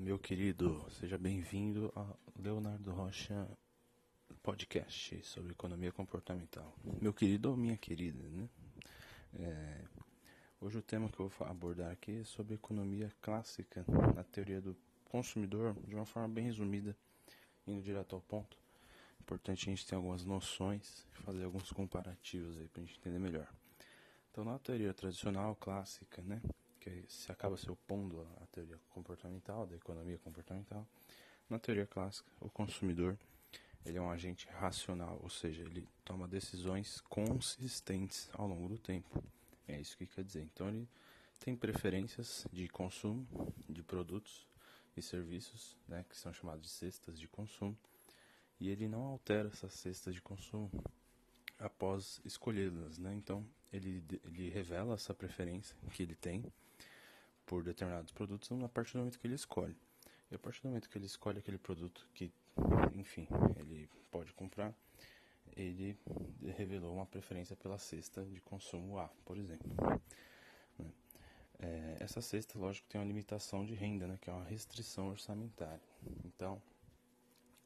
meu querido, seja bem-vindo a Leonardo Rocha Podcast sobre economia comportamental. Meu querido ou minha querida, né? É, hoje o tema que eu vou abordar aqui é sobre economia clássica na teoria do consumidor, de uma forma bem resumida, indo direto ao ponto. Importante a gente ter algumas noções e fazer alguns comparativos aí para a gente entender melhor. Então, na teoria tradicional, clássica, né? Que se acaba se opondo à teoria comportamental, da economia comportamental. Na teoria clássica, o consumidor ele é um agente racional, ou seja, ele toma decisões consistentes ao longo do tempo. É isso que quer dizer. Então ele tem preferências de consumo de produtos e serviços, né, que são chamados de cestas de consumo, e ele não altera essas cestas de consumo após escolhê-las, né? Então ele, ele revela essa preferência que ele tem por determinados produtos a partir do momento que ele escolhe. E a partir do momento que ele escolhe aquele produto que, enfim, ele pode comprar, ele revelou uma preferência pela cesta de consumo A, por exemplo. Né? É, essa cesta, lógico, tem uma limitação de renda, né, que é uma restrição orçamentária. Então,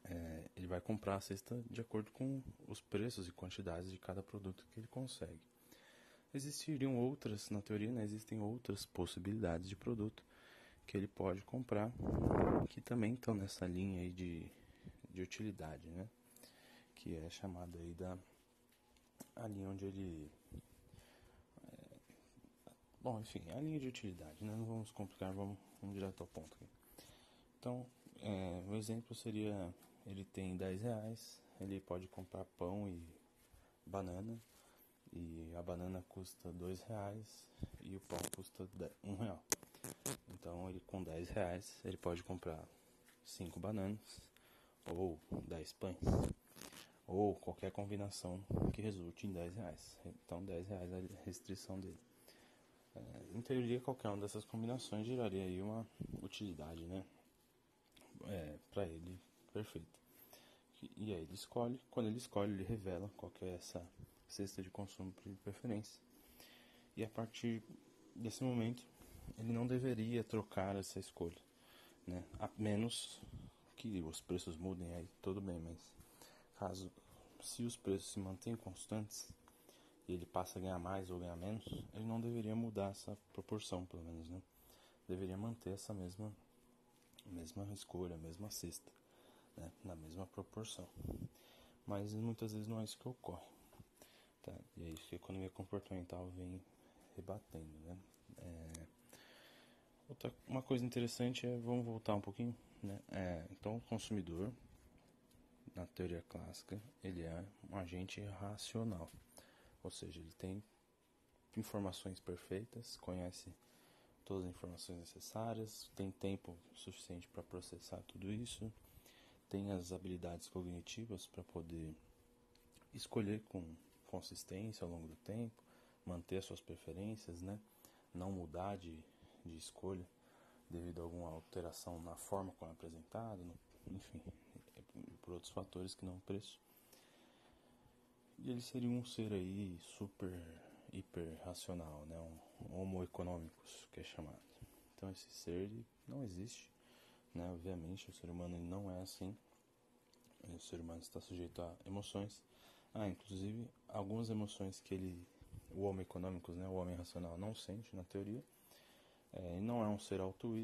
é, ele vai comprar a cesta de acordo com os preços e quantidades de cada produto que ele consegue. Existiriam outras, na teoria, né, existem outras possibilidades de produto que ele pode comprar que também estão nessa linha aí de, de utilidade, né? Que é chamada aí da a linha onde ele é, bom, enfim, a linha de utilidade, né? Não vamos complicar, vamos, vamos direto ao ponto aqui. Então, é, um exemplo seria ele tem 10 reais, ele pode comprar pão e banana, e a banana custa 2 reais e o pão custa 1 real. Então ele com 10 reais ele pode comprar 5 bananas ou 10 pães ou qualquer combinação que resulte em 10 reais. Então 10 reais é a restrição dele. É, em teoria qualquer uma dessas combinações geraria aí uma utilidade, né? É, para ele perfeito. E aí ele escolhe, quando ele escolhe, ele revela qual é essa cesta de consumo de preferência. E a partir desse momento, ele não deveria trocar essa escolha, né? A menos que os preços mudem aí, tudo bem, mas caso se os preços se mantêm constantes e ele passa a ganhar mais ou ganhar menos, ele não deveria mudar essa proporção, pelo menos, né? Deveria manter essa mesma mesma escolha, a mesma cesta né, na mesma proporção. Mas muitas vezes não é isso que ocorre. Tá? E é isso que a economia comportamental vem rebatendo. Né? É... Outra, uma coisa interessante é, vamos voltar um pouquinho, né? É, então o consumidor, na teoria clássica, ele é um agente racional. Ou seja, ele tem informações perfeitas, conhece todas as informações necessárias, tem tempo suficiente para processar tudo isso, tem as habilidades cognitivas para poder escolher com consistência ao longo do tempo, manter suas preferências, né? não mudar de, de escolha devido a alguma alteração na forma como é apresentado, no, enfim, por outros fatores que não o preço. E ele seria um ser aí super, hiper racional, né? um homo econômicos, que é chamado. Então esse ser não existe né? Obviamente, o ser humano não é assim. O ser humano está sujeito a emoções. Ah, inclusive, algumas emoções que ele, o homem econômico, né, o homem racional, não sente, na teoria. É, não é um ser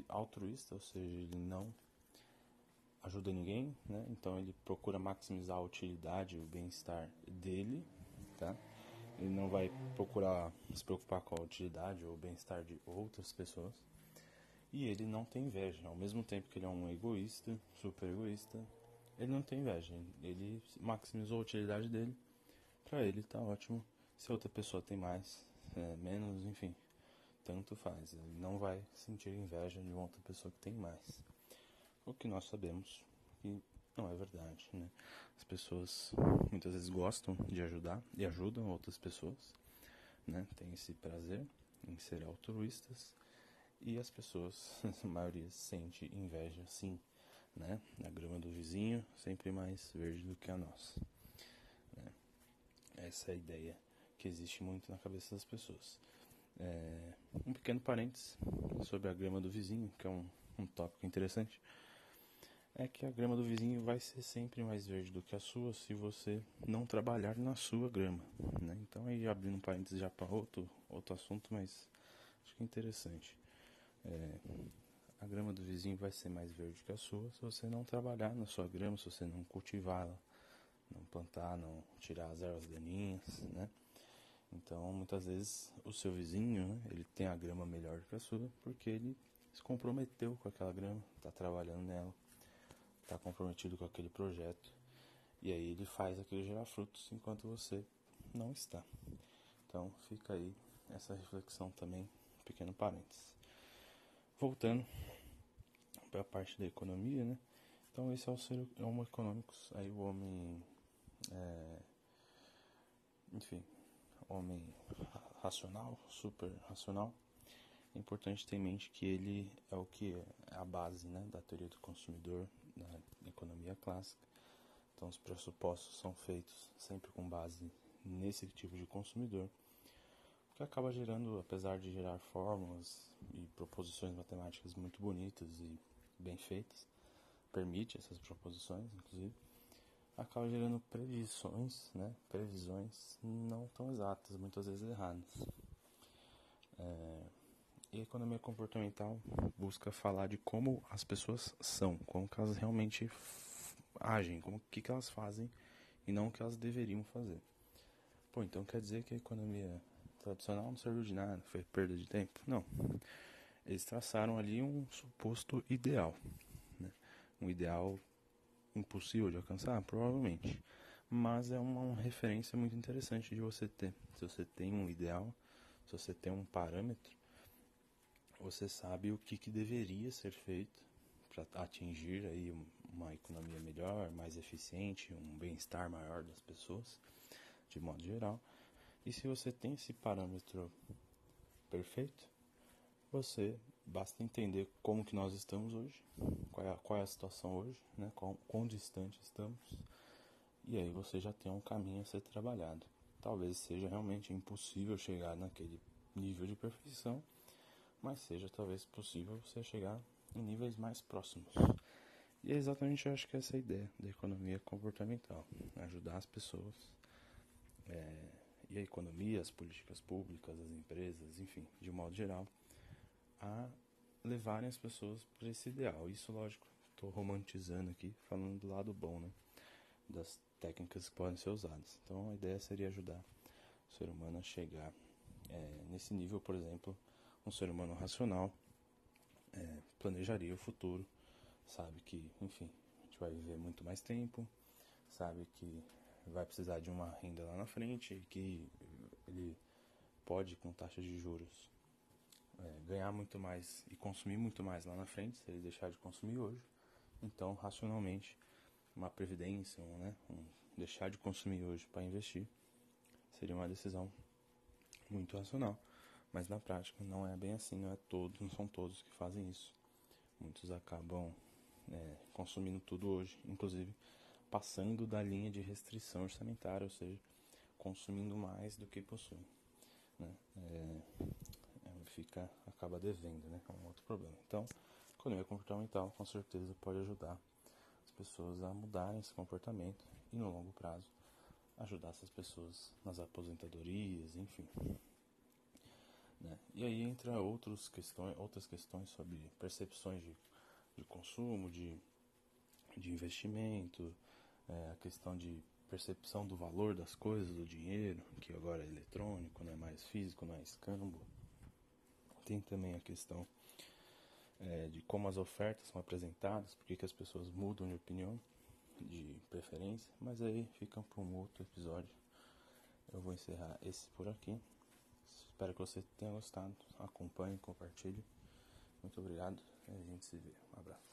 altruísta, ou seja, ele não ajuda ninguém, né? Então ele procura maximizar a utilidade, o bem-estar dele, tá? Ele não vai procurar se preocupar com a utilidade ou o bem-estar de outras pessoas. E ele não tem inveja. Ao mesmo tempo que ele é um egoísta, super egoísta, ele não tem inveja. Ele maximizou a utilidade dele. Para ele tá ótimo. Se outra pessoa tem mais, é, menos, enfim, tanto faz. Ele não vai sentir inveja de outra pessoa que tem mais. O que nós sabemos que não é verdade, né? As pessoas muitas vezes gostam de ajudar e ajudam outras pessoas, né? Tem esse prazer em ser altruístas e as pessoas, a maioria, sente inveja, sim, né? A grama do vizinho sempre mais verde do que a nossa. Né? Essa é a ideia que existe muito na cabeça das pessoas. É, um pequeno parênteses sobre a grama do vizinho, que é um, um tópico interessante, é que a grama do vizinho vai ser sempre mais verde do que a sua se você não trabalhar na sua grama. Né? Então, aí abrindo um parênteses já para outro, outro assunto, mas acho que é interessante. É, a grama do vizinho vai ser mais verde que a sua se você não trabalhar na sua grama, se você não cultivá-la, não plantar, não tirar as ervas daninhas, né? Então, muitas vezes o seu vizinho, né, ele tem a grama melhor que a sua porque ele se comprometeu com aquela grama, está trabalhando nela, está comprometido com aquele projeto e aí ele faz aquilo gerar frutos enquanto você não está. Então, fica aí essa reflexão também, pequeno parênteses. Voltando para a parte da economia, né? Então esse é o ser homo econômicos, aí o homem, é, enfim, homem racional, super racional. É importante ter em mente que ele é o que é a base, né, da teoria do consumidor na economia clássica. Então os pressupostos são feitos sempre com base nesse tipo de consumidor que acaba gerando, apesar de gerar fórmulas e proposições matemáticas muito bonitas e bem feitas, permite essas proposições, inclusive, acaba gerando previsões, né, previsões não tão exatas, muitas vezes erradas. É, e a economia comportamental busca falar de como as pessoas são, como que elas realmente agem, como que, que elas fazem e não o que elas deveriam fazer. Pô, então quer dizer que a economia tradicional não serviu de nada, foi perda de tempo. Não. Eles traçaram ali um suposto ideal. Né? Um ideal impossível de alcançar? Provavelmente. Mas é uma, uma referência muito interessante de você ter. Se você tem um ideal, se você tem um parâmetro, você sabe o que, que deveria ser feito para atingir aí uma economia melhor, mais eficiente, um bem-estar maior das pessoas, de modo geral. E se você tem esse parâmetro perfeito, você basta entender como que nós estamos hoje, qual é a, qual é a situação hoje, né, quão, quão distante estamos, e aí você já tem um caminho a ser trabalhado. Talvez seja realmente impossível chegar naquele nível de perfeição, mas seja talvez possível você chegar em níveis mais próximos. E é exatamente, eu acho que essa é a ideia da economia comportamental, ajudar as pessoas é, e a economia, as políticas públicas, as empresas, enfim, de modo geral, a levarem as pessoas para esse ideal. Isso, lógico, estou romantizando aqui, falando do lado bom, né? Das técnicas que podem ser usadas. Então, a ideia seria ajudar o ser humano a chegar é, nesse nível, por exemplo, um ser humano racional é, planejaria o futuro, sabe que, enfim, a gente vai viver muito mais tempo, sabe que vai precisar de uma renda lá na frente que ele pode, com taxas de juros, é, ganhar muito mais e consumir muito mais lá na frente se ele deixar de consumir hoje. Então, racionalmente, uma previdência, um, né, um deixar de consumir hoje para investir seria uma decisão muito racional. Mas na prática não é bem assim, não é todos, não são todos que fazem isso. Muitos acabam é, consumindo tudo hoje, inclusive passando da linha de restrição orçamentária, ou seja, consumindo mais do que possui. Né? É, é, fica, acaba devendo, né? é um outro problema. Então, economia comportamental com certeza pode ajudar as pessoas a mudarem esse comportamento e no longo prazo ajudar essas pessoas nas aposentadorias, enfim. Né? E aí entra outros questões, outras questões sobre percepções de, de consumo, de, de investimento, é, a questão de percepção do valor das coisas, do dinheiro, que agora é eletrônico, não é mais físico, não é escambo. Tem também a questão é, de como as ofertas são apresentadas, por que as pessoas mudam de opinião, de preferência, mas aí fica para um outro episódio. Eu vou encerrar esse por aqui. Espero que você tenha gostado. Acompanhe, compartilhe. Muito obrigado a gente se vê. Um abraço.